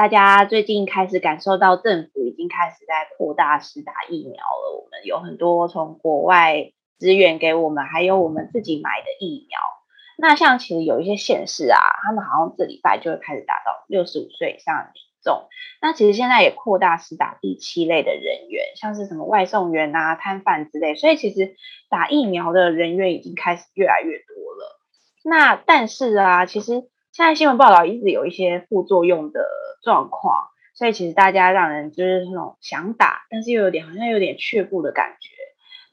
大家最近开始感受到政府已经开始在扩大施打疫苗了。我们有很多从国外支援给我们，还有我们自己买的疫苗。那像其实有一些县市啊，他们好像这礼拜就会开始打到六十五岁以上的民众。那其实现在也扩大施打第七类的人员，像是什么外送员啊、摊贩之类。所以其实打疫苗的人员已经开始越来越多了。那但是啊，其实现在新闻报道一直有一些副作用的状况，所以其实大家让人就是那种想打，但是又有点好像有点却步的感觉。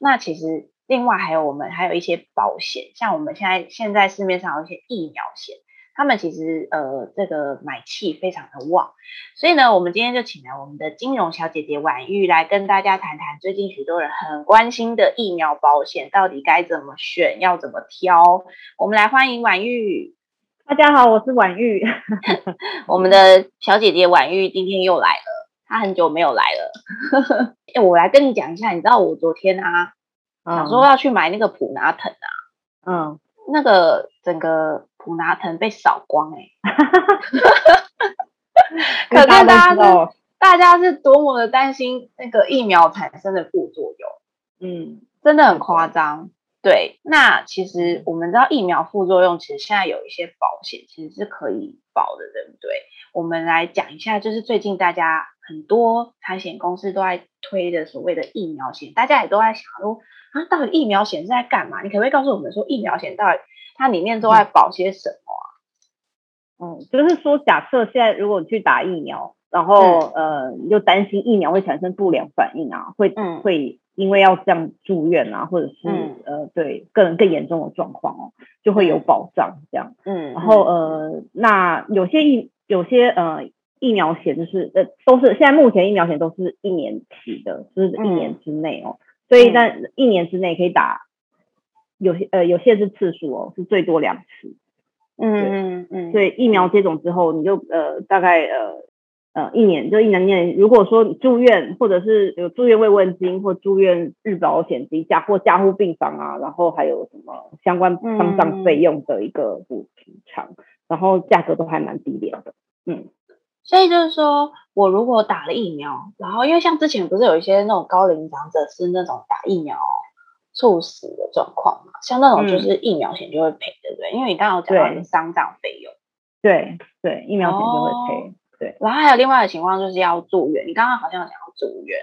那其实另外还有我们还有一些保险，像我们现在现在市面上有一些疫苗险，他们其实呃这个买气非常的旺，所以呢，我们今天就请来我们的金融小姐姐婉玉来跟大家谈谈最近许多人很关心的疫苗保险到底该怎么选，要怎么挑。我们来欢迎婉玉。大家好，我是婉玉。我们的小姐姐婉玉今天又来了，她很久没有来了。哎，我来跟你讲一下，你知道我昨天啊，嗯、想说要去买那个普拿藤啊，嗯，那个整个普拿藤被扫光哎、欸，可是大家是大家是多么的担心那个疫苗产生的副作用，嗯，真的很夸张。对，那其实我们知道疫苗副作用，其实现在有一些保险其实是可以保的，对不对？我们来讲一下，就是最近大家很多产险公司都在推的所谓的疫苗险，大家也都在想说啊，到底疫苗险是在干嘛？你可不可以告诉我们说，疫苗险到底它里面都在保些什么啊？嗯，就是说，假设现在如果你去打疫苗，然后、嗯、呃，你就担心疫苗会产生不良反应啊，会、嗯、会。因为要这样住院啊，或者是、嗯、呃，对，更更严重的状况哦，就会有保障这样。嗯，然后呃，那有些疫有些呃疫苗险就是呃都是现在目前疫苗险都是一年期的，就是一年之内哦，嗯、所以在一年之内可以打，有些呃有限制次数哦，是最多两次。嗯嗯嗯，所以疫苗接种之后，你就呃大概呃。呃，一年就一年年，如果说你住院，或者是有住院慰问金或住院日保险金加或加护病房啊，然后还有什么相关丧葬费用的一个补偿，嗯、然后价格都还蛮低廉的。嗯，所以就是说我如果打了疫苗，然后因为像之前不是有一些那种高龄长者是那种打疫苗猝死的状况嘛，像那种就是疫苗险就会赔，对不对？因为你刚刚有讲到是丧葬费用，对对，疫苗险就会赔。哦对，然后还有另外的情况就是要住院，你刚刚好像讲要住院，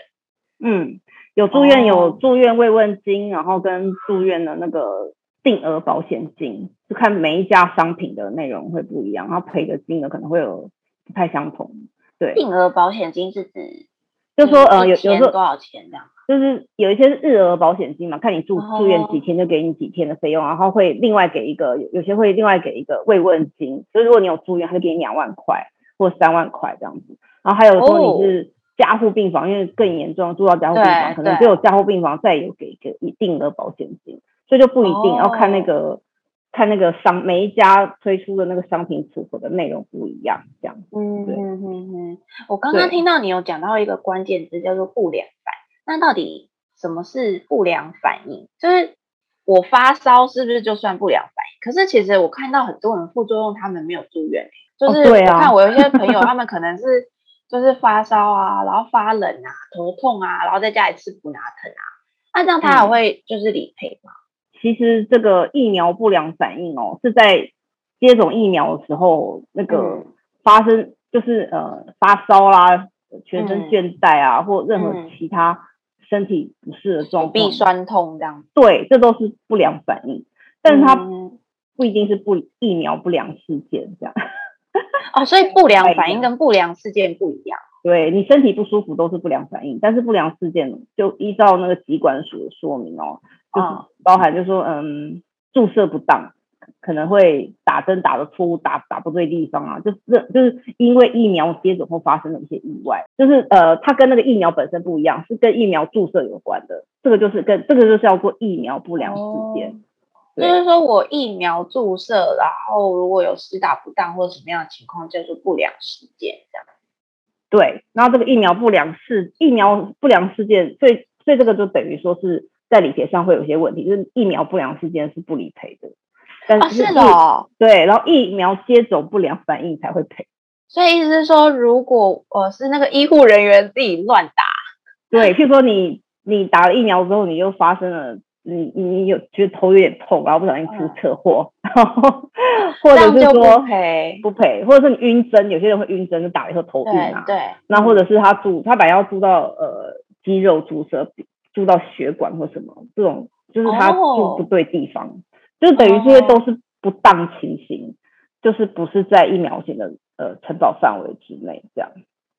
嗯，有住院有住院慰问金，然后跟住院的那个定额保险金，就看每一家商品的内容会不一样，然后赔的金额可能会有不太相同。对，定额保险金是指，就说呃有有时候多少钱这样？就是有一些是日额保险金嘛，看你住住院几天就给你几天的费用，然后会另外给一个有有些会另外给一个慰问金，就是如果你有住院，他就给你两万块。或三万块这样子，然后还有说你是加护病房，哦、因为更严重，住到加护病房，可能只有加护病房再有给一个一定的保险金，所以就不一定，要、哦、看那个看那个商每一家推出的那个商品组合的内容不一样，这样子。嗯嗯嗯嗯。我刚刚听到你有讲到一个关键字叫做不良反应，那到底什么是不良反应？就是我发烧是不是就算不良反应？可是其实我看到很多人副作用，他们没有住院。就是我看我有些朋友，他们可能是就是发烧啊，然后发冷啊，头痛啊，然后在家里吃普拿疼啊，那这样他还会就是理赔吗？其实这个疫苗不良反应哦，是在接种疫苗的时候那个发生，就是呃发烧啦，全身倦怠啊，或任何其他身体不适的状况，手臂酸痛这样。对，这都是不良反应，但是它不一定是不疫苗不良事件这样。哦，所以不良反应跟不良事件不一样。对，你身体不舒服都是不良反应，但是不良事件就依照那个疾管署的说明哦，就是包含就是说嗯注射不当，可能会打针打的错误，打打不对地方啊，就是就是因为疫苗接种后发生的一些意外，就是呃，它跟那个疫苗本身不一样，是跟疫苗注射有关的，这个就是跟这个就是叫做疫苗不良事件。哦就是说我疫苗注射，然后如果有施打不当或者什么样的情况，叫做不良事件这样。对，然后这个疫苗不良事疫苗不良事件，所以所以这个就等于说是在理赔上会有一些问题，就是疫苗不良事件是不理赔的。但是，是哦，对，然后疫苗接种不良反应才会赔。所以意思是说，如果我是那个医护人员自己乱打，对，譬如说你你打了疫苗之后，你又发生了。你你有觉得头有点痛，然后不小心出车祸，嗯、然后 或者是说不赔不赔，或者是你晕针，有些人会晕针，就打了以后头晕啊。对，那或者是他注，他本来要注到呃肌肉注射，注到血管或什么，这种就是他注不对地方，哦、就等于这些都是不当情形，就是不是在疫苗险的呃承保范围之内这样。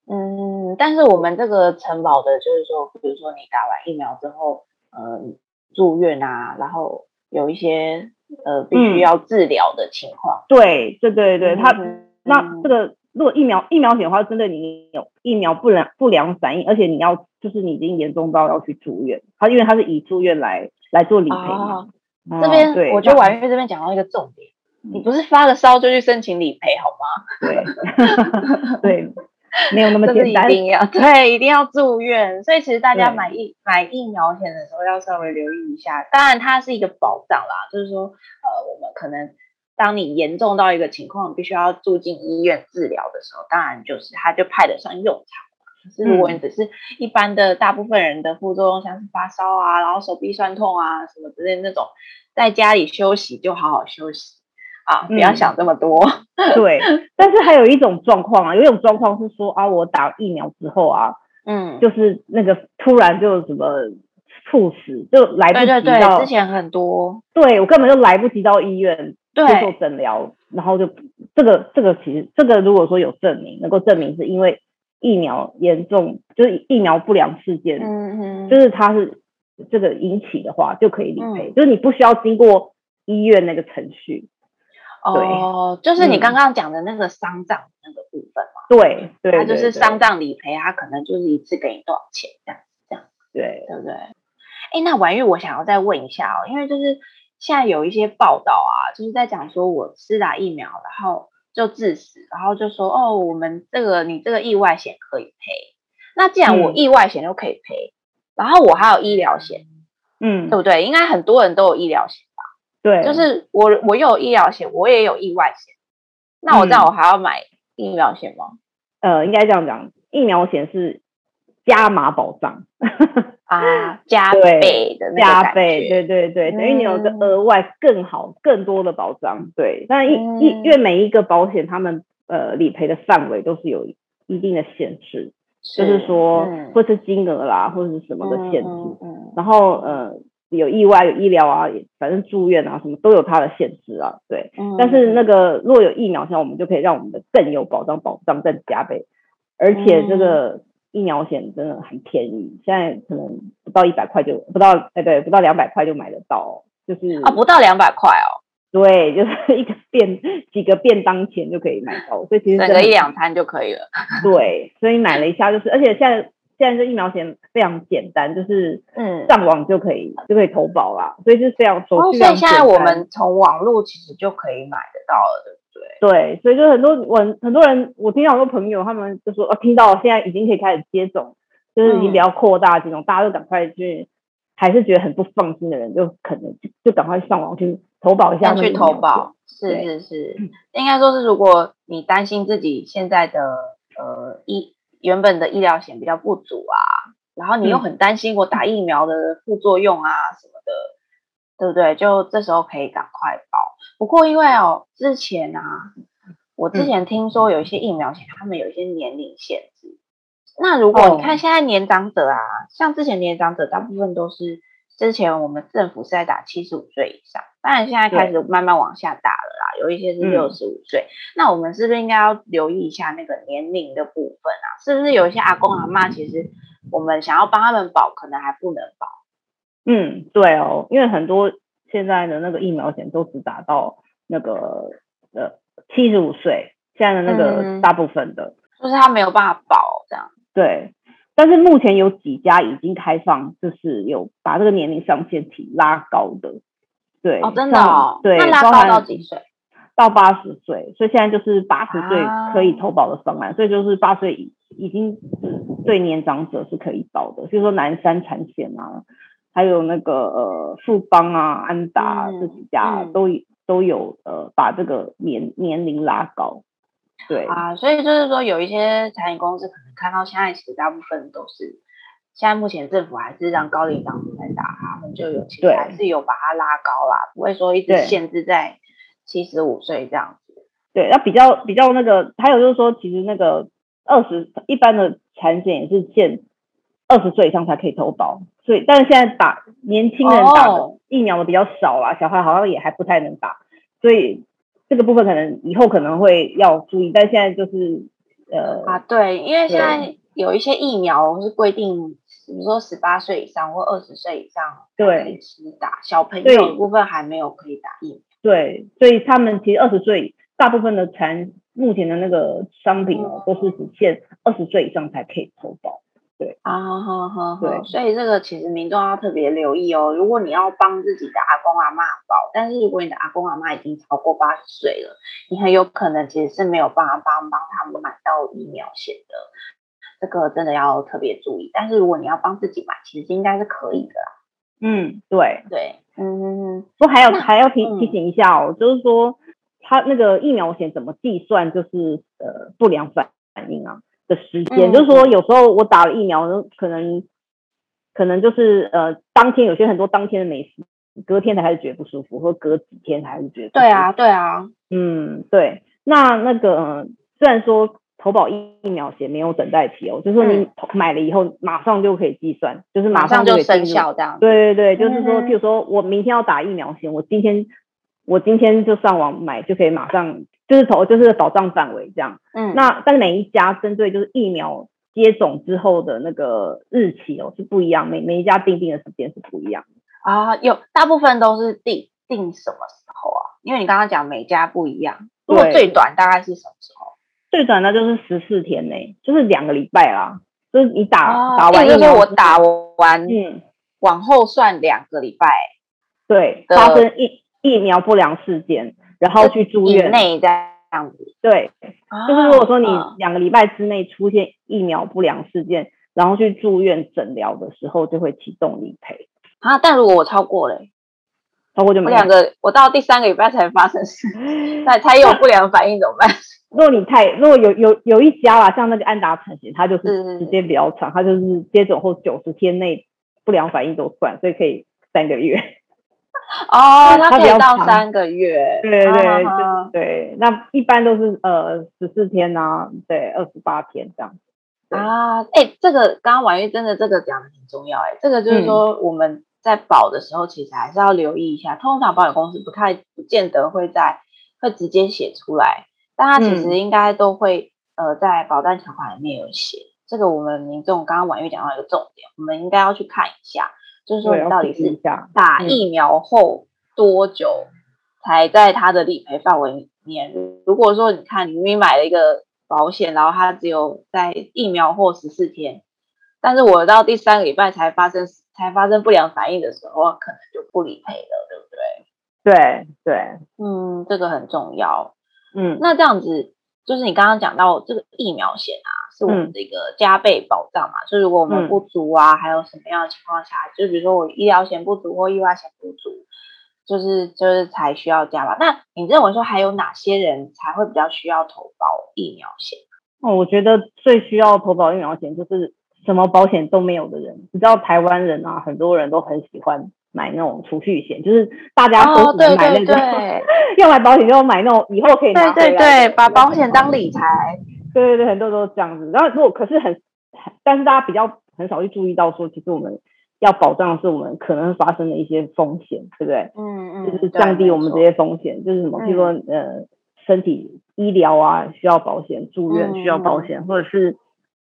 嗯，但是我们这个承保的就是说，比如说你打完疫苗之后，呃。住院啊，然后有一些呃必须要治疗的情况。嗯、对对对对，他、嗯、那这个如果疫苗疫苗险的话，针对你有疫苗不良不良反应，而且你要就是你已经严重到要去住院，他因为他是以住院来来做理赔嘛。哦、这边、嗯、我觉得婉月这边讲到一个重点，嗯、你不是发了烧就去申请理赔好吗？对 对。没有那么简单，一定要 对，一定要住院。所以其实大家买疫买疫苗险的时候要稍微留意一下。当然，它是一个保障啦，就是说，呃，我们可能当你严重到一个情况，必须要住进医院治疗的时候，当然就是它就派得上用场。可是如果你只是一般的大部分人的副作用，像是发烧啊，然后手臂酸痛啊什么之类的那种，在家里休息就好好休息。啊，不要想这么多。嗯、对，但是还有一种状况啊，有一种状况是说啊，我打疫苗之后啊，嗯，就是那个突然就什么猝死，就来不及到。对对对，之前很多。对，我根本就来不及到医院接受诊疗，然后就这个这个其实这个如果说有证明，能够证明是因为疫苗严重，就是疫苗不良事件，嗯嗯，就是它是这个引起的话，就可以理赔，嗯、就是你不需要经过医院那个程序。哦，就是你刚刚讲的那个丧葬那个部分嘛，对对，他就是丧葬理赔，他可能就是一次给你多少钱这样这样，对对不对？哎，那婉玉，我想要再问一下哦，因为就是现在有一些报道啊，就是在讲说我施打疫苗，然后就致死，然后就说哦，我们这个你这个意外险可以赔。那既然我意外险都可以赔，然后我还有医疗险，嗯，对不对？应该很多人都有医疗险。对，就是我，我又有医疗险，我也有意外险，那我这样我还要买疫苗险吗？嗯、呃，应该这样讲，疫苗险是加码保障啊，加 倍的那加倍，对对对，等于你有个额外更好、更多的保障。对，但一一、嗯、因为每一个保险，他们呃理赔的范围都是有一定的限制，是就是说，嗯、或是金额啦，或者是什么的限制，嗯嗯嗯、然后呃。有意外、有医疗啊，反正住院啊，什么都有它的限制啊。对，嗯、但是那个若有疫苗险，我们就可以让我们的更有保障，保障更加倍。而且这个疫苗险真的很便宜，现在可能不到一百块就不到，哎，对，不到两百块就买得到，就是啊，不到两百块哦。对，就是 一个便几个便当钱就可以买到，所以其实整个一两餐就可以了。对，所以买了一下就是，而且现在。现在这疫苗险非常简单，就是嗯，上网就可以、嗯、就可以投保啦，所以是非常手续、哦。所以现在我们从网络其实就可以买得到了，对不对？对，所以就很多我很多人，我听到很多朋友他们就说，哦，听到现在已经可以开始接种，就是已经比较扩大这种，嗯、大家都赶快去，还是觉得很不放心的人，就可能就就赶快上网去投保一下。去投保，是是是，应该说是如果你担心自己现在的呃医。原本的医疗险比较不足啊，然后你又很担心我打疫苗的副作用啊什么的，嗯、对不对？就这时候可以赶快保。不过因为哦，之前啊，我之前听说有一些疫苗险，他们有一些年龄限制。嗯、那如果你看现在年长者啊，哦、像之前年长者大部分都是。之前我们政府是在打七十五岁以上，当然现在开始慢慢往下打了啦，有一些是六十五岁。嗯、那我们是不是应该要留意一下那个年龄的部分啊？是不是有一些阿公阿妈，其实我们想要帮他们保，可能还不能保？嗯，对哦，因为很多现在的那个疫苗险都只打到那个呃七十五岁，现在的那个大部分的，嗯、就是他没有办法保这样。对，但是目前有几家已经开放，就是有把这个年龄上限提拉高的。对，哦，真的哦，对，那拉高到几岁？到八十岁，所以现在就是八十岁可以投保的方案，啊、所以就是八岁已已经是对年长者是可以保的，就是说南山产险啊，还有那个呃富邦啊、安达这几家都、嗯、都有呃把这个年年龄拉高，对。啊，所以就是说有一些产险公司可能看到现在其实大部分都是现在目前政府还是让高龄长者来打，他们就有其实还是有把它拉高啦，不会说一直限制在。七十五岁这样子，对，那比较比较那个，还有就是说，其实那个二十一般的产险也是限二十岁以上才可以投保，所以但是现在打年轻人打的疫苗的比较少啦，小孩好像也还不太能打，所以这个部分可能以后可能会要注意，但现在就是呃啊对，因为现在有一些疫苗是规定，比如说十八岁以上或二十岁以上可以打，小朋友部分还没有可以打疫苗。对，所以他们其实二十岁，大部分的产目前的那个商品哦，都是只限二十岁以上才可以投保。对啊，好好好，对，所以这个其实民众要特别留意哦。如果你要帮自己的阿公阿嬷保，但是如果你的阿公阿嬷已经超过八十岁了，你很有可能其实是没有办法帮帮他们买到疫苗险的。这个真的要特别注意。但是如果你要帮自己买，其实应该是可以的啦。嗯，对对。嗯，不还有还要提提醒一下哦，就是说他那个疫苗险怎么计算，就是呃不良反应啊的时间，就是说有时候我打了疫苗，可能可能就是呃当天有些很多当天的没事，隔天才开始觉得不舒服，或隔几天才开始觉得。对啊对啊，嗯对，那那个虽然说。投保疫苗险没有等待期哦，就是说你买了以后马上就可以计算，就是马上就生效这样。对对对，就是说，譬如说我明天要打疫苗险，我今天我今天就上网买就可以马上就是投就是保障范围这样。嗯，那但是每一家针对就是疫苗接种之后的那个日期哦是不一样，每每一家定定的时间是不一样啊。有大部分都是定定什么时候啊？因为你刚刚讲每家不一样，如果最短大概是什么时候？最短的就是十四天内，就是两个礼拜啦。就是你打、哦、打完，就是我打完，嗯，往后算两个礼拜。对，发生疫疫苗不良事件，然后去住院内这样子。对，啊、就是如果说你两个礼拜之内出现疫苗不良事件，然后去住院诊疗的时候，就会启动理赔。啊，但如果我超过了，超过就没。我两个，我到第三个礼拜才发生事，那才有不良反应怎么办？如果你太，如果有有有一家啦，像那个安达产险，它就是时间比较长，它就是接种后九十天内不良反应都算，所以可以三个月。哦，它可以到三个月。对对对，就对。那一般都是呃十四天啊，对，二十八天这样。啊，哎、欸，这个刚刚婉玉真的这个讲的很重要哎、欸，这个就是说我们在保的时候，其实还是要留意一下，通常保险公司不太不见得会在会直接写出来。但他其实应该都会，嗯、呃，在保单条款里面有写，这个我们民众刚刚婉玉讲到一个重点，我们应该要去看一下，就是说你到底是打疫苗后多久才在它的理赔范围里面？嗯、如果说你看你明明买了一个保险，然后它只有在疫苗后十四天，但是我到第三个礼拜才发生才发生不良反应的时候，可能就不理赔了，对不对？对对，嗯，这个很重要。嗯，那这样子就是你刚刚讲到这个疫苗险啊，是我们的一个加倍保障嘛？就、嗯、如果我们不足啊，嗯、还有什么样的情况下，就比如说我医疗险不足或意外险不足，就是就是才需要加吧？那你认为说还有哪些人才会比较需要投保疫苗险？哦，我觉得最需要投保疫苗险就是什么保险都没有的人。你知道台湾人啊，很多人都很喜欢。买那种储蓄险，就是大家都喜欢买那种，哦、对对对要买保险就要买那种以后可以拿回来。对对对，把保险当理财。对对对，很多都是这样子。然后如果可是很，但是大家比较很少去注意到说，其实我们要保障的是我们可能发生的一些风险，对不对？嗯嗯。就是降低我们这些风险，就是什么，譬如说呃，身体医疗啊需要保险，住院需要保险，嗯、或者是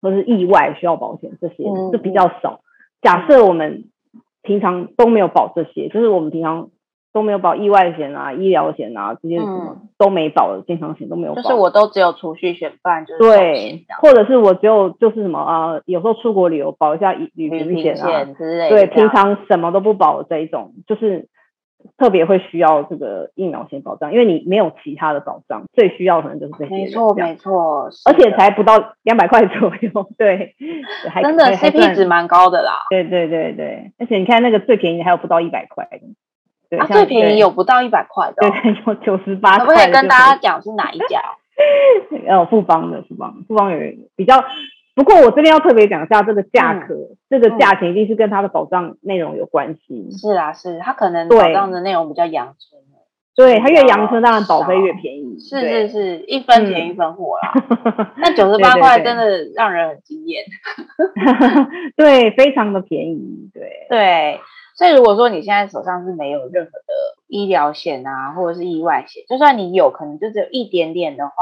或者是意外需要保险，这些就、嗯、比较少。假设我们。平常都没有保这些，就是我们平常都没有保意外险啊、医疗险啊这些什么都没保的，健康险都没有保。就是我都只有储蓄险，不然就是对，或者是我只有就是什么啊，有时候出国旅游保一下旅旅行险啊之类的。对，平常什么都不保这一种，就是。特别会需要这个疫苗险保障，因为你没有其他的保障，最需要可能就是这些。没错，没错，而且才不到两百块左右，对，真的 CP 值蛮高的啦。对对对对，而且你看那个最便宜还有不到一百块的，对，最便宜有不到一百块的，对，有九十八块。可不可以跟大家讲是哪一家？呃，富邦的富邦，富邦有比较。不过我这边要特别讲一下这个价格，嗯、这个价钱一定是跟它的保障内容有关系。是啊，是它可能保障的内容比较阳春。对，它越阳春，当然保费越便宜。是是是，一分钱一分货啦。那九十八块真的让人很惊艳。对，非常的便宜。对对，所以如果说你现在手上是没有任何的医疗险啊，或者是意外险，就算你有可能就只有一点点的话。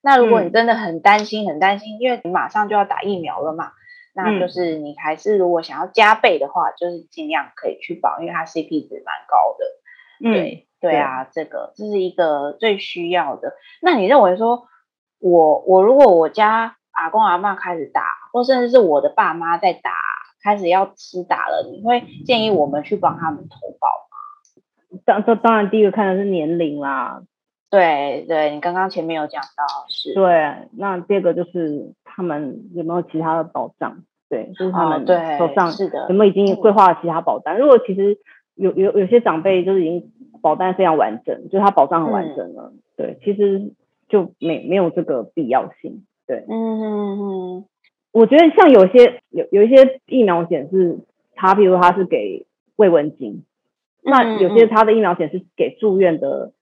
那如果你真的很担心，很担心，嗯，因为你马上就要打疫苗了嘛，那就是你还是如果想要加倍的话，就是尽量可以去保，因为它 CP 值蛮高的。嗯，对对啊，这个这是一个最需要的。那你认为说，我我如果我家阿公阿嬷开始打，或甚至是我的爸妈在打，开始要吃打了，你会建议我们去帮他们投保吗？当这当然第一个看的是年龄啦。对对，你刚刚前面有讲到是。对，那第二个就是他们有没有其他的保障？对，就是他们手上是的，有没有已经规划了其他保单？哦、如果其实有有有些长辈就是已经保单非常完整，就是他保障很完整了，嗯、对，其实就没没有这个必要性。对，嗯嗯嗯，我觉得像有些有有一些疫苗险是，它比如说他是给慰问金，那有些它的疫苗险是给住院的。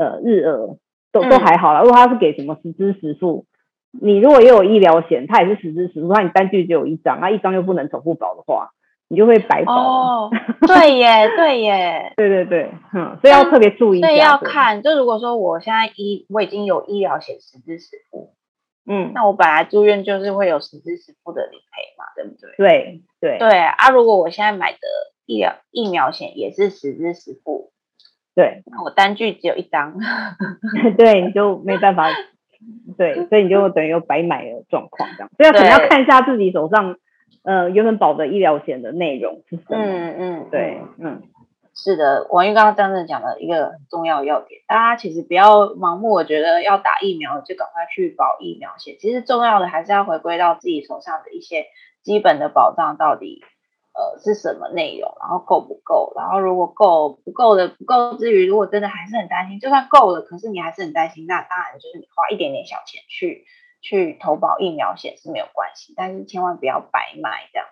呃，日额都都还好啦。如果它是给什么实支实付，你如果也有医疗险，它也是实支实付，那你单据只有一张，那一张又不能重复保的话，你就会白保。哦，对耶，对耶，对对对，嗯，所以要特别注意一下。所以要看，就如果说我现在医我已经有医疗险实支实付，嗯，那我本来住院就是会有实支实付的理赔嘛，对不对？对对。对啊，如果我现在买的医疗疫苗险也是实支实付。对，那我单据只有一张，对，你就没办法，对，所以你就等于有白买的状况这样，所以可能要看一下自己手上，呃，原本保的医疗险的内容是什么，嗯嗯，对，嗯，是的，王玉刚刚真的讲了一个很重要的要点，大家其实不要盲目，我觉得要打疫苗就赶快去保疫苗险，其实重要的还是要回归到自己手上的一些基本的保障到底。呃，是什么内容？然后够不够？然后如果够不够的不够之余，如果真的还是很担心，就算够了，可是你还是很担心，那当然就是你花一点点小钱去去投保疫苗险是没有关系，但是千万不要白买这样。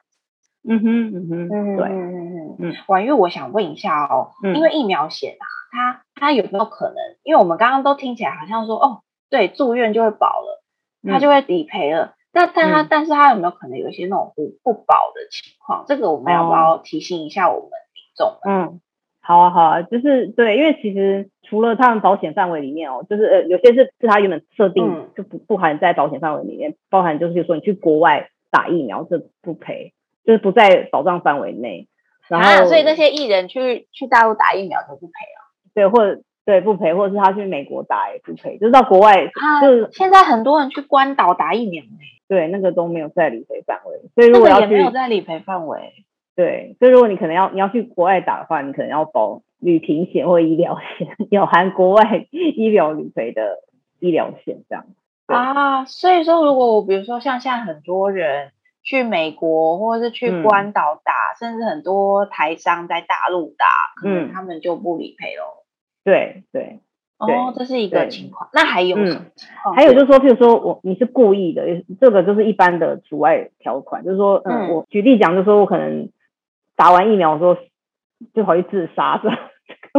嗯哼嗯哼，嗯对嗯嗯嗯。婉玉，我想问一下哦，嗯、因为疫苗险啊，它它有没有可能？因为我们刚刚都听起来好像说，哦，对，住院就会保了，它就会理赔了。嗯但但他，但是它有没有可能有一些那种不不保的情况？这个我们要不要提醒一下我们民众？嗯，好啊，好啊，就是对，因为其实除了他们保险范围里面哦，就是呃，有些是是他原本设定就不不含在保险范围里面，包含就是说你去国外打疫苗这不赔，就是不在保障范围内。然后，啊、所以那些艺人去去大陆打疫苗都不赔啊？对，或者。对，不赔，或者是他去美国打也不赔，就是到国外，就是现在很多人去关岛打疫苗，对，那个都没有在理赔范围，所以如果要去，也没有在理赔范围，对，所以如果你可能要你要去国外打的话，你可能要保旅行险或医疗险，有含国外医疗理赔的医疗险这样。啊，所以说如果我比如说像现在很多人去美国或者是去关岛打，嗯，甚至很多台商在大陆打，可能他们就不理赔喽。对对，哦，这是一个情况。那还有什么情况？还有就是说，譬如说我你是故意的，这个就是一般的除外条款。就是说，嗯，我举例讲，就是说我可能打完疫苗之后就跑去自杀，是吧？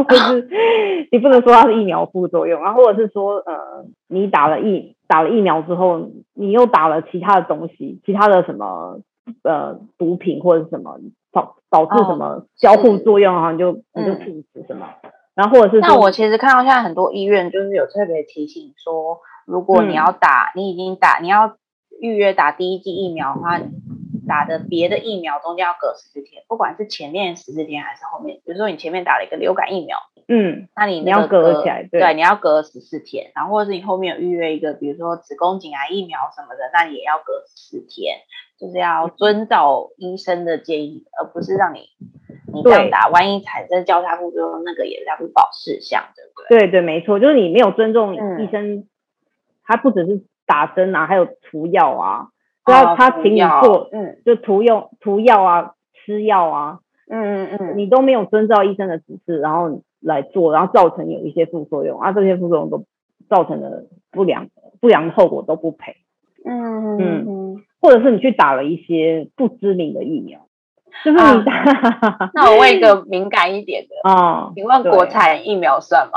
或者是你不能说它是疫苗副作用，然后或者是说，呃，你打了疫打了疫苗之后，你又打了其他的东西，其他的什么呃毒品或者什么导导致什么交互作用，然后你就你就停止什么。然后或者是，那我其实看到现在很多医院就是有特别提醒说，如果你要打，嗯、你已经打，你要预约打第一剂疫苗的话，打的别的疫苗中间要隔十四天，不管是前面十四天还是后面，比如说你前面打了一个流感疫苗，嗯，那你你要隔起来，对，对，你要隔十四天，然后或者是你后面有预约一个，比如说子宫颈癌疫苗什么的，那你也要隔十四天，就是要遵照医生的建议，而不是让你你这样打，万一产生交叉副作用，那个也是要不保事项，对不对？对对，没错，就是你没有尊重医生，嗯、他不只是打针啊，还有涂药啊，只要他请你做，嗯，就涂用涂药啊，吃药啊，嗯嗯嗯，你都没有遵照医生的指示，然后。来做，然后造成有一些副作用啊，这些副作用都造成了不良不良的后果都不赔。嗯嗯嗯，或者是你去打了一些不知名的疫苗，就是你打。啊、那我问一个敏感一点的 啊，请问国产疫苗算吗？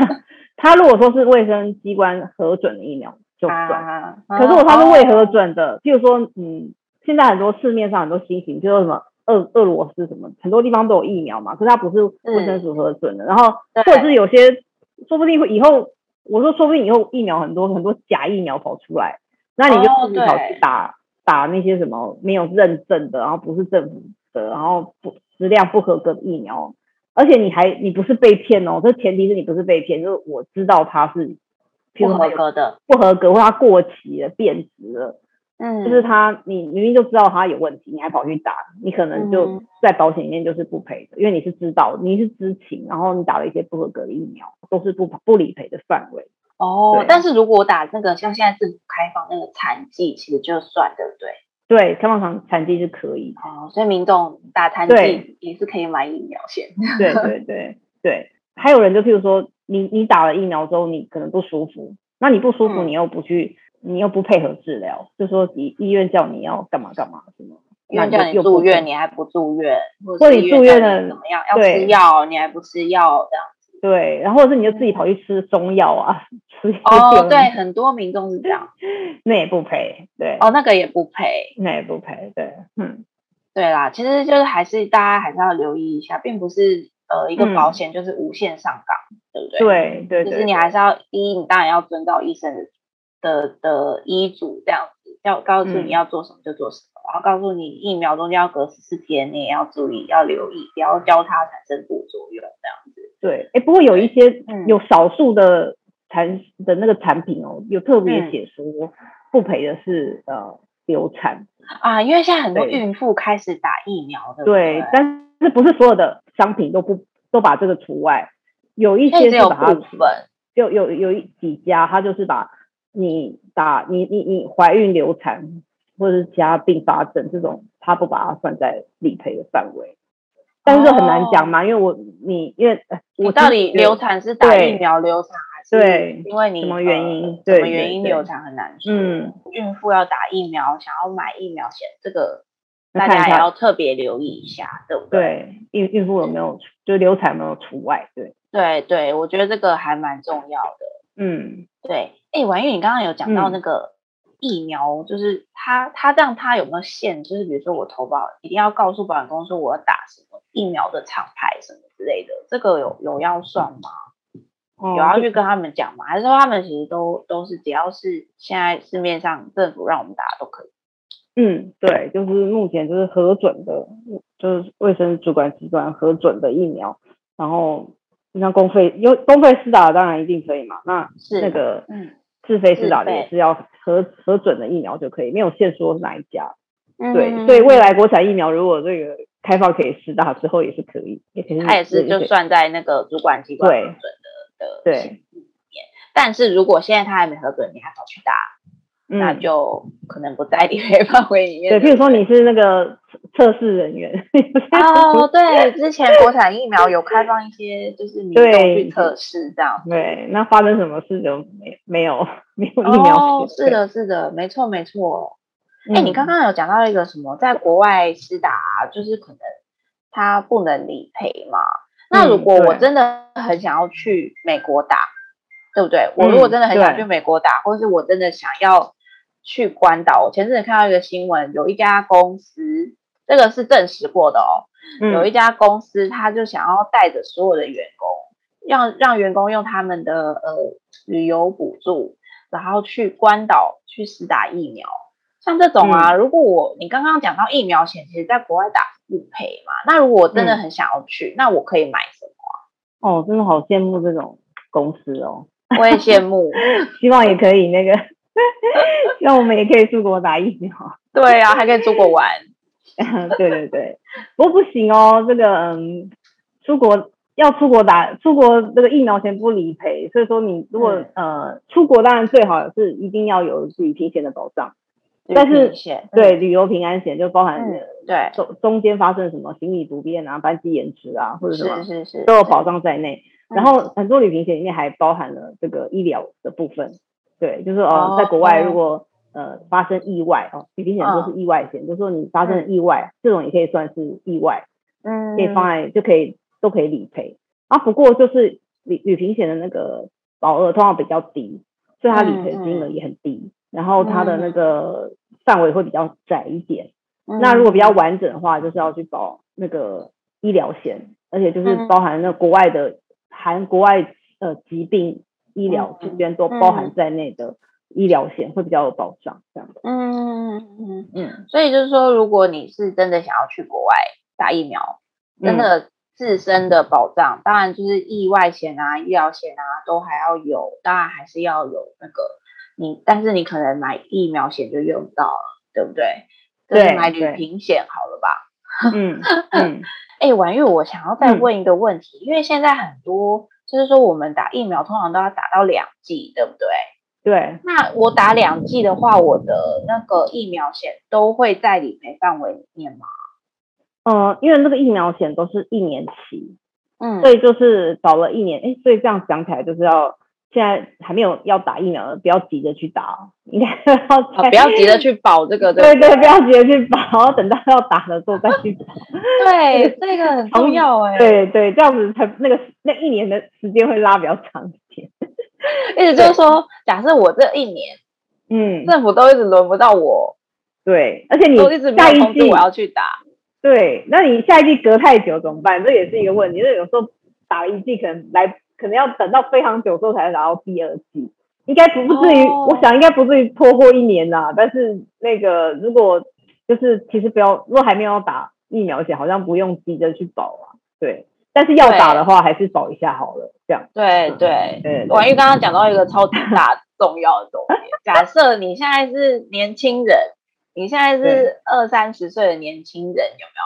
他如果说是卫生机关核准的疫苗就算，啊、可是如果他是未核准的，譬如说嗯，现在很多市面上很多新型，就是什么。俄俄罗斯什么很多地方都有疫苗嘛，可是它不是卫生署核准的，嗯、然后或者是有些说不定会以后，我说说不定以后疫苗很多很多假疫苗跑出来，那你就自己跑去打、哦、打那些什么没有认证的，然后不是政府的，然后不质量不合格的疫苗，而且你还你不是被骗哦，这前提是你不是被骗，就是我知道它是不合格的，不合格或它过期了变质了。嗯，就是它，你明明就知道它有问题，你还跑去打，你可能就在保险里面就是不赔的，嗯、因为你是知道，你是知情，然后你打了一些不合格的疫苗，都是不不理赔的范围。哦，但是如果我打那个像现在政府开放那个残疾，其实就算对不对？对，开放残残疾是可以。哦，所以民众打残疾也是可以买疫苗险。对对对对，还有人就譬如说，你你打了疫苗之后，你可能不舒服，那你不舒服，你又不去。嗯你又不配合治疗，就说医医院叫你要干嘛干嘛什么，那叫你住院，你还不住院，或者你住院了怎么样？要吃药，你还不吃药这样子。对，然后是你就自己跑去吃中药啊，吃哦，对，很多民众是这样，那也不赔，对，哦，那个也不赔，那也不赔，对，嗯，对啦，其实就是还是大家还是要留意一下，并不是呃一个保险就是无限上岗，对不对？对对，就是你还是要第一，你当然要遵照医生的。的的医嘱这样子，要告诉你要做什么就做什么，嗯、然后告诉你疫苗中间要隔十四天，你也要注意要留意，不要交叉产生副作用这样子。对，哎，不过有一些、嗯、有少数的产的那个产品哦，有特别写说不赔的是、嗯、呃流产。啊，因为现在很多孕妇开始打疫苗的，对，但是不是所有的商品都不都把这个除外，有一些是把它部分，有有有一几家他就是把。你打你你你怀孕流产或者是其他并发症这种，他不把它算在理赔的范围，但是很难讲嘛，因为我你因为我到底流产是打疫苗流产还是对，因为你什么原因？什么原因流产很难说。嗯，孕妇要打疫苗，想要买疫苗险，这个大家也要特别留意一下，对不对？对，孕孕妇有没有就流产有没有除外？对对对，我觉得这个还蛮重要的。嗯，对。哎，婉玉，你刚刚有讲到那个疫苗，嗯、就是他他这样，他有没有限？就是比如说我投保一定要告诉保险公司我要打什么疫苗的厂牌什么之类的，这个有有要算吗？嗯、有要去跟他们讲吗？还是说他们其实都都是只要是现在市面上政府让我们打都可以？嗯，对，就是目前就是核准的，就是卫生主管机关核准的疫苗，然后像公费有公费施打当然一定可以嘛，那是那个嗯。自费施打的也是要核核准的疫苗就可以，没有限说哪一家。嗯、对，所以未来国产疫苗如果这个开放可以施打之后也是可以，也可以。它也是就算在那个主管机关核准的对的对里面。但是如果现在他还没核准，你还跑去打，嗯、那就可能不在理赔范围里面。对，譬如说你是那个。测试人员哦，对，之前国产疫苗有开放一些，就是民众去测试这样。对，那发生什么事就没没有没有疫苗？哦，是的，是的，没错，没错。哎、嗯，你刚刚有讲到一个什么，在国外施打，就是可能他不能理赔嘛？那如果我真的很想要去美国打，嗯、对不对？我如果真的很想去美国打，嗯、或是我真的想要去关岛，我前阵子看到一个新闻，有一家公司。这个是证实过的哦，嗯、有一家公司，他就想要带着所有的员工，让让员工用他们的呃旅游补助，然后去关岛去施打疫苗。像这种啊，嗯、如果我你刚刚讲到疫苗险，其实在国外打不赔嘛。那如果我真的很想要去，嗯、那我可以买什么啊？哦，真的好羡慕这种公司哦。我也羡慕，希望也可以那个，希望我们也可以出国打疫苗。对啊，还可以出国玩。对对对，不过不行哦，这个嗯，出国要出国打出国这个疫苗钱不理赔，所以说你如果、嗯、呃出国，当然最好是一定要有旅平险的保障。但是对旅游平安险就包含、嗯、对中中间发生什么行李不便啊、班机延迟啊或者什么，是是是都有保障在内。然后很多旅行险里面还包含了这个医疗的部分，对，就是哦，哦在国外如果、嗯、呃发生意外哦，旅平险都是意外险，哦、就是说你发生了意外、嗯，这种也可以算是意外，嗯，可以放在就可以都可以理赔。啊，不过就是旅旅行险的那个保额通常比较低，所以它理赔金额也很低。然后它的那个范围会比较窄一点，嗯。那如果比较完整的话，就是要去保那个医疗险，而且就是包含那国外的，嗯、含国外呃疾病医疗这边都包含在内的医疗险会比较有保障，这样。嗯嗯嗯嗯。所以就是说，如果你是真的想要去国外打疫苗，真的自身的保障，嗯、当然就是意外险啊、医疗险啊都还要有，当然还是要有那个。你但是你可能买疫苗险就用不到了，对不对？对，买旅行险好了吧？嗯嗯。哎、欸，婉玉，我想要再问一个问题，嗯、因为现在很多就是说我们打疫苗通常都要打到两剂，对不对？对。那我打两剂的话，我的那个疫苗险都会在理赔范围里面吗？嗯、呃，因为那个疫苗险都是一年期，嗯，所以就是保了一年，哎，所以这样讲起来就是要。现在还没有要打疫苗的，不要急着去打，应该要、哦、不要急着去保这个，对对，对，不要急着去保，等到要打的时候再去保。对，这个很重要哎。对对，这样子才那个那一年的时间会拉比较长一点。意思就是说，假设我这一年，嗯，政府都一直轮不到我，对，而且你下一季我要去打，对，那你下一季隔太久怎么办？这也是一个问题，因为有时候打一季可能来。可能要等到非常久之后才能拿到第二季，应该不至于，oh. 我想应该不至于拖过一年啦。但是那个如果就是其实不要，如果还没有打疫苗险，好像不用急着去保啊。对，但是要打的话，还是保一下好了。这样。对对对。婉玉刚刚讲到一个超级大重要的东西，假设你现在是年轻人，你现在是二三十岁的年轻人，有没有？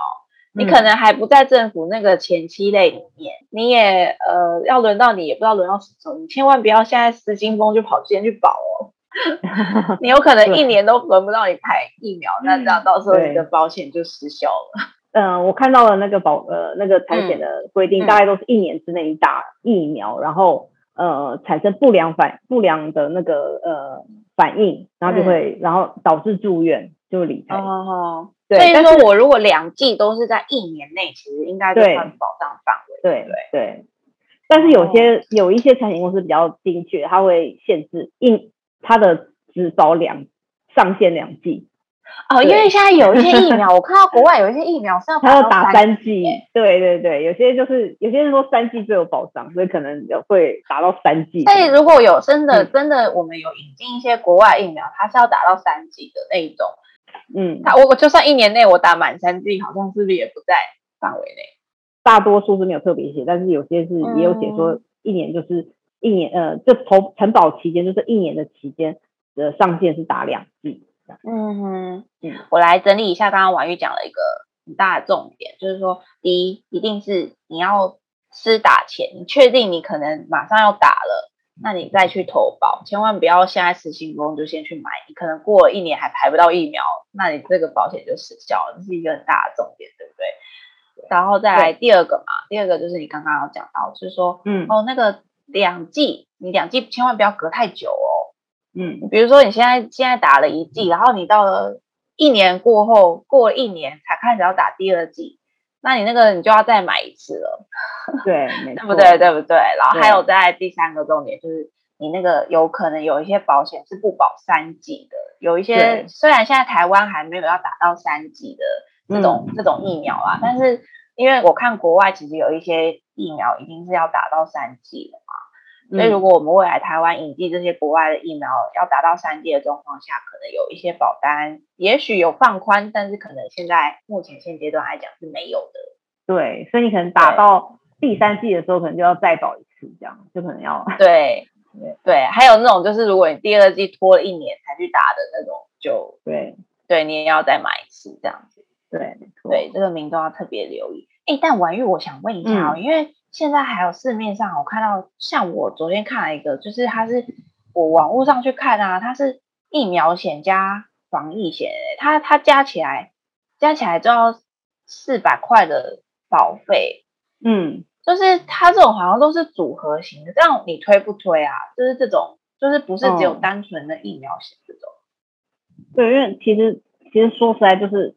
你可能还不在政府那个前期类里面，你也呃要轮到你，也不知道轮到什么时候。你千万不要现在失心疯就跑之前去保哦，你有可能一年都轮不到你排疫苗，那这样到时候你的保险就失效了。嗯、呃，我看到了那个保呃那个产险的规定、嗯，大概都是一年之内打疫苗，然后呃产生不良反不良的那个呃反应，然后就会、嗯、然后导致住院就理赔。哦。对，所以说我如果两剂都是在一年内，其实应该就算保障范围。对对对。但是有些、哦、有一些产险公司比较精确，它会限制一它的只保两上限两剂。哦，因为现在有一些疫苗，我看到国外有一些疫苗是要它要打三剂。对对对，有些就是有些人说三剂最有保障，所以可能会打到三剂。所以如果有真的、嗯、真的，我们有引进一些国外疫苗，它是要打到三剂的那一种。嗯，他我我就算一年内我打满三剂，好像是不是也不在范围内？大多数是没有特别写，但是有些是也有写说一年就是一年，嗯、呃，就投承保期间就是一年的期间的上限是打两剂。嗯哼，嗯，我来整理一下刚刚婉玉讲了一个很大的重点，就是说第一，一定是你要施打前，你确定你可能马上要打了。那你再去投保，千万不要现在失心疯就先去买，你可能过了一年还排不到疫苗，那你这个保险就失效了，这是一个很大的重点，对不对？对，然后再来第二个嘛，第二个就是你刚刚有讲到，就是说，嗯，哦，那个两剂，你两剂千万不要隔太久哦，嗯，比如说你现在现在打了一剂，然后你到了一年过后，过了一年才开始要打第二剂。那你那个你就要再买一次了，对，对不对？对不对？然后还有在第三个重点就是，你那个有可能有一些保险是不保三级的，有一些虽然现在台湾还没有要打到三级的这种、嗯、这种疫苗啊，但是因为我看国外其实有一些疫苗已经是要打到三级了嘛。所以，如果我们未来台湾引进这些国外的疫苗，要达到三剂的状况下，可能有一些保单，也许有放宽，但是可能现在目前现阶段来讲是没有的。对，所以你可能打到第三季的时候可能就要再保一次，这样就可能要对对对，还有那种就是如果你第二季拖了一年才去打的那种，就对对，你也要再买一次这样子。对对，这个民众要特别留意。哎，但婉玉，我想问一下哦，嗯、因为现在还有市面上我看到，像我昨天看了一个，就是它是我网络上去看啊，它是疫苗险加防疫险，它它加起来加起来就要四百块的保费。嗯，就是它这种好像都是组合型的，这样你推不推啊？就是这种，就是不是只有单纯的疫苗险这种？嗯、对，因为其实其实说实在就是。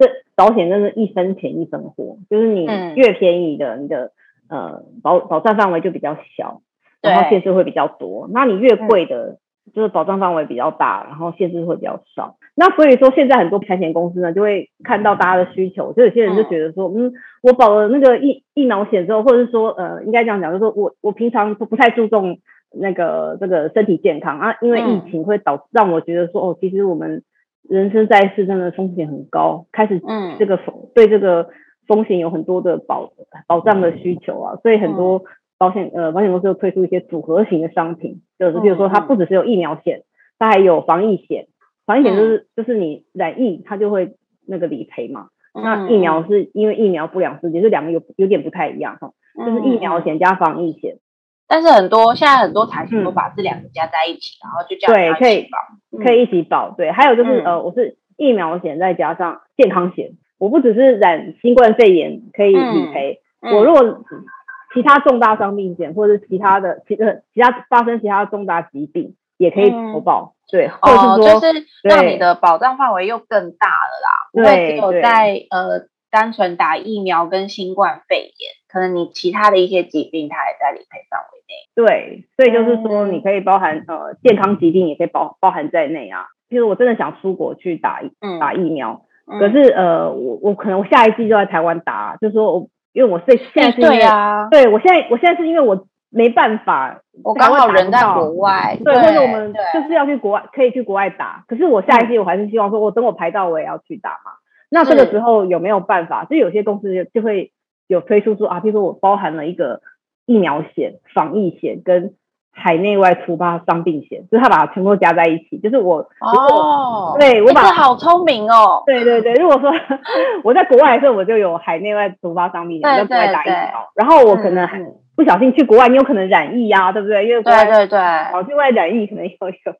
这保险真是一分钱一分货，就是你越便宜的，嗯、你的呃保保障范围就比较小，然后限制会比较多。那你越贵的，嗯、就是保障范围比较大，然后限制会比较少。那所以说，现在很多产险公司呢，就会看到大家的需求，就有些人就觉得说，嗯，嗯，我保了那个疫疫苗险之后，或者是说，呃，应该这样讲，就是说我我平常不太注重那个这个身体健康啊，因为疫情会导让我觉得说，哦，其实我们。人生在世真的风险很高，开始这个对这个风险有很多的保保障的需求啊，所以很多保险呃保险公司又推出一些组合型的商品，就是比如说它不只是有疫苗险，它还有防疫险，防疫险就是、嗯、就是你染疫它就会那个理赔嘛，嗯、那疫苗是因为疫苗不良事件，这两个有有点不太一样哈，就是疫苗险加防疫险。但是很多现在很多产险都把这两个加在一起，嗯、然后就这样对，可以保，可以一起保。对，还有就是、嗯、呃，我是疫苗险再加上健康险，我不只是染新冠肺炎可以理赔，嗯、我如果其他重大伤病险或者是其他的其呃其他发生其他重大疾病也可以投保。嗯、对，或者是说、哦、就是让你的保障范围又更大了啦，对不会只有在呃。单纯打疫苗跟新冠肺炎，可能你其他的一些疾病，它也在理赔范围内。对，所以就是说，你可以包含呃健康疾病，也可以包包含在内啊。譬如我真的想出国去打打疫苗，嗯、可是呃，我我可能我下一季就在台湾打，就是说我因为我是现在是对啊，对我现在我现在是因为我没办法，我刚好人在国外，对，或者我们就是要去国外，可以去国外打。可是我下一季我还是希望说，我等我排到我也要去打嘛。那这个时候有没有办法？就有些公司就会有推出说啊，比如说我包含了一个疫苗险、防疫险跟海内外突发伤病险，就是他把它全部加在一起。就是我哦，对我把这好聪明哦。对对对，如果说 我在国外的时候，我就有海内外突发伤病险，在国外打疫苗，然后我可能还。不小心去国外，你有可能染疫呀、啊，对不对？因为国外对对对，跑去外染疫可能有有，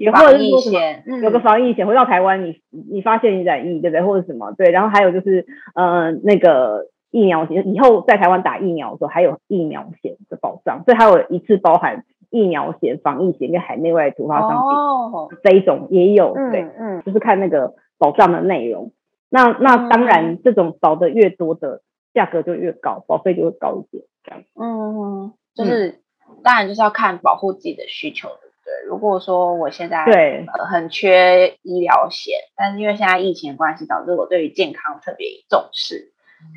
也或者是说什么有个防疫险，回到台湾你你发现你染疫，对不对？或者什么对？然后还有就是呃那个疫苗险，以后在台湾打疫苗的时候还有疫苗险的保障，所以它有一次包含疫苗险、防疫险跟海内外突发伤病、哦、这一种也有，对，嗯，嗯就是看那个保障的内容。那那当然，这种保的越多的价格就越高，保费就会高一点。这样嗯，就是、嗯、当然就是要看保护自己的需求，对？如果说我现在对、呃、很缺医疗险，但是因为现在疫情的关系，导致我对于健康特别重视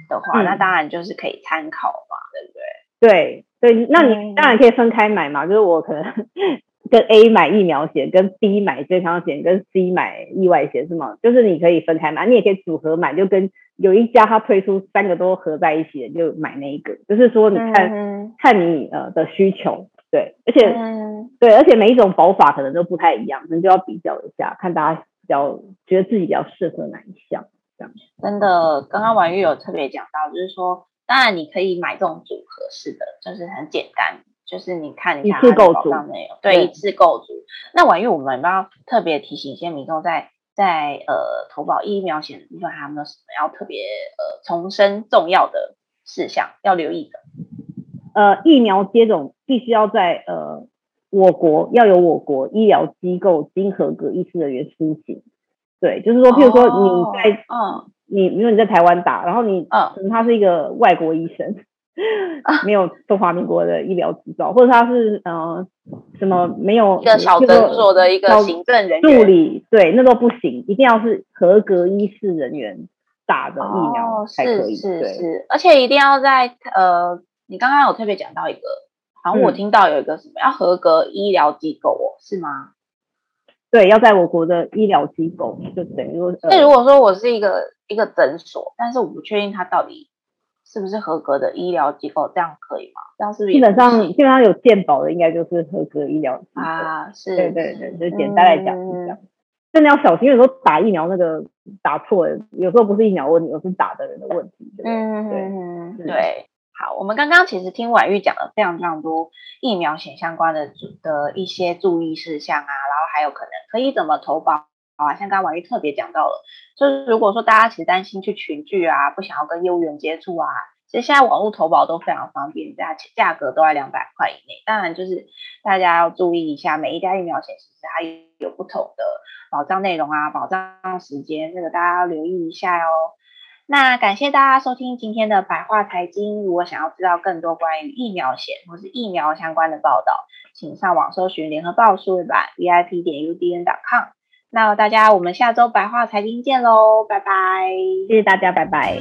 的话，嗯、那当然就是可以参考嘛，对不对？对对，那你当然可以分开买嘛，就是我可能 跟 A 买疫苗险，跟 B 买健康险，跟 C 买意外险，是吗？就是你可以分开买，你也可以组合买，就跟。有一家他推出三个都合在一起的，就买那一个。就是说，你看、嗯、看你呃的需求，对，而且、嗯、对，而且每一种保法可能都不太一样，你就要比较一下，看大家比较觉得自己比较适合哪一项这样。真的，刚刚婉玉有特别讲到，就是说，当然你可以买这种组合式的，就是很简单，就是你看一下它的保障内容，对，一次购足。那婉玉，我们要特别提醒一些民众在。在呃投保疫苗险的部分，还有没有什么要特别呃重申重要的事项要留意的？呃，疫苗接种必须要在呃我国要有我国医疗机构经合格医师人员施行。对，就是说，譬如说你在嗯、哦，你比如说你在台湾打，然后你嗯，他是一个外国医生。没有中华民国的医疗执照，或者他是呃什么没有一个小诊所的一个行政人员助理，对，那都不行，一定要是合格医师人员打的疫苗才可以。是是是，而且一定要在呃，你刚刚有特别讲到一个，好像我听到有一个什么、嗯、要合格医疗机构哦，是吗？对，要在我国的医疗机构，就等于说，那如果说我是一个一个诊所，但是我不确定他到底。是不是合格的医疗机构？这样可以吗？这样是不是基本上基本上有健保的，应该就是合格医疗机构啊？是，对对对，就简单来讲是这样。真的要小心，有时候打疫苗那个打错了，有时候不是疫苗问题，而是打的人的问题。嗯嗯对对。好，我们刚刚其实听婉玉讲了非常非常多疫苗险相关的的一些注意事项啊，然后还有可能可以怎么投保啊，像刚刚婉玉特别讲到了，就是如果说大家其实担心去群聚啊，不想要跟业务员接触啊，其实现在网络投保都非常方便，价价格都在两百块以内。当然就是大家要注意一下，每一家疫苗险其实它有不同的保障内容啊，保障时间，这个大家要留意一下哦。那感谢大家收听今天的白话财经。如果想要知道更多关于疫苗险或是疫苗相关的报道，请上网搜寻联合报数位版 VIP 点 UDN.com。那大家，我们下周白话财经见喽，拜拜！谢谢大家，拜拜。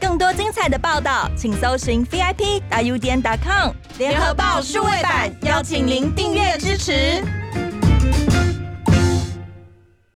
更多精彩的报道，请搜寻 VIP 点 UDN.com 联合报数位版，邀请您订阅支持。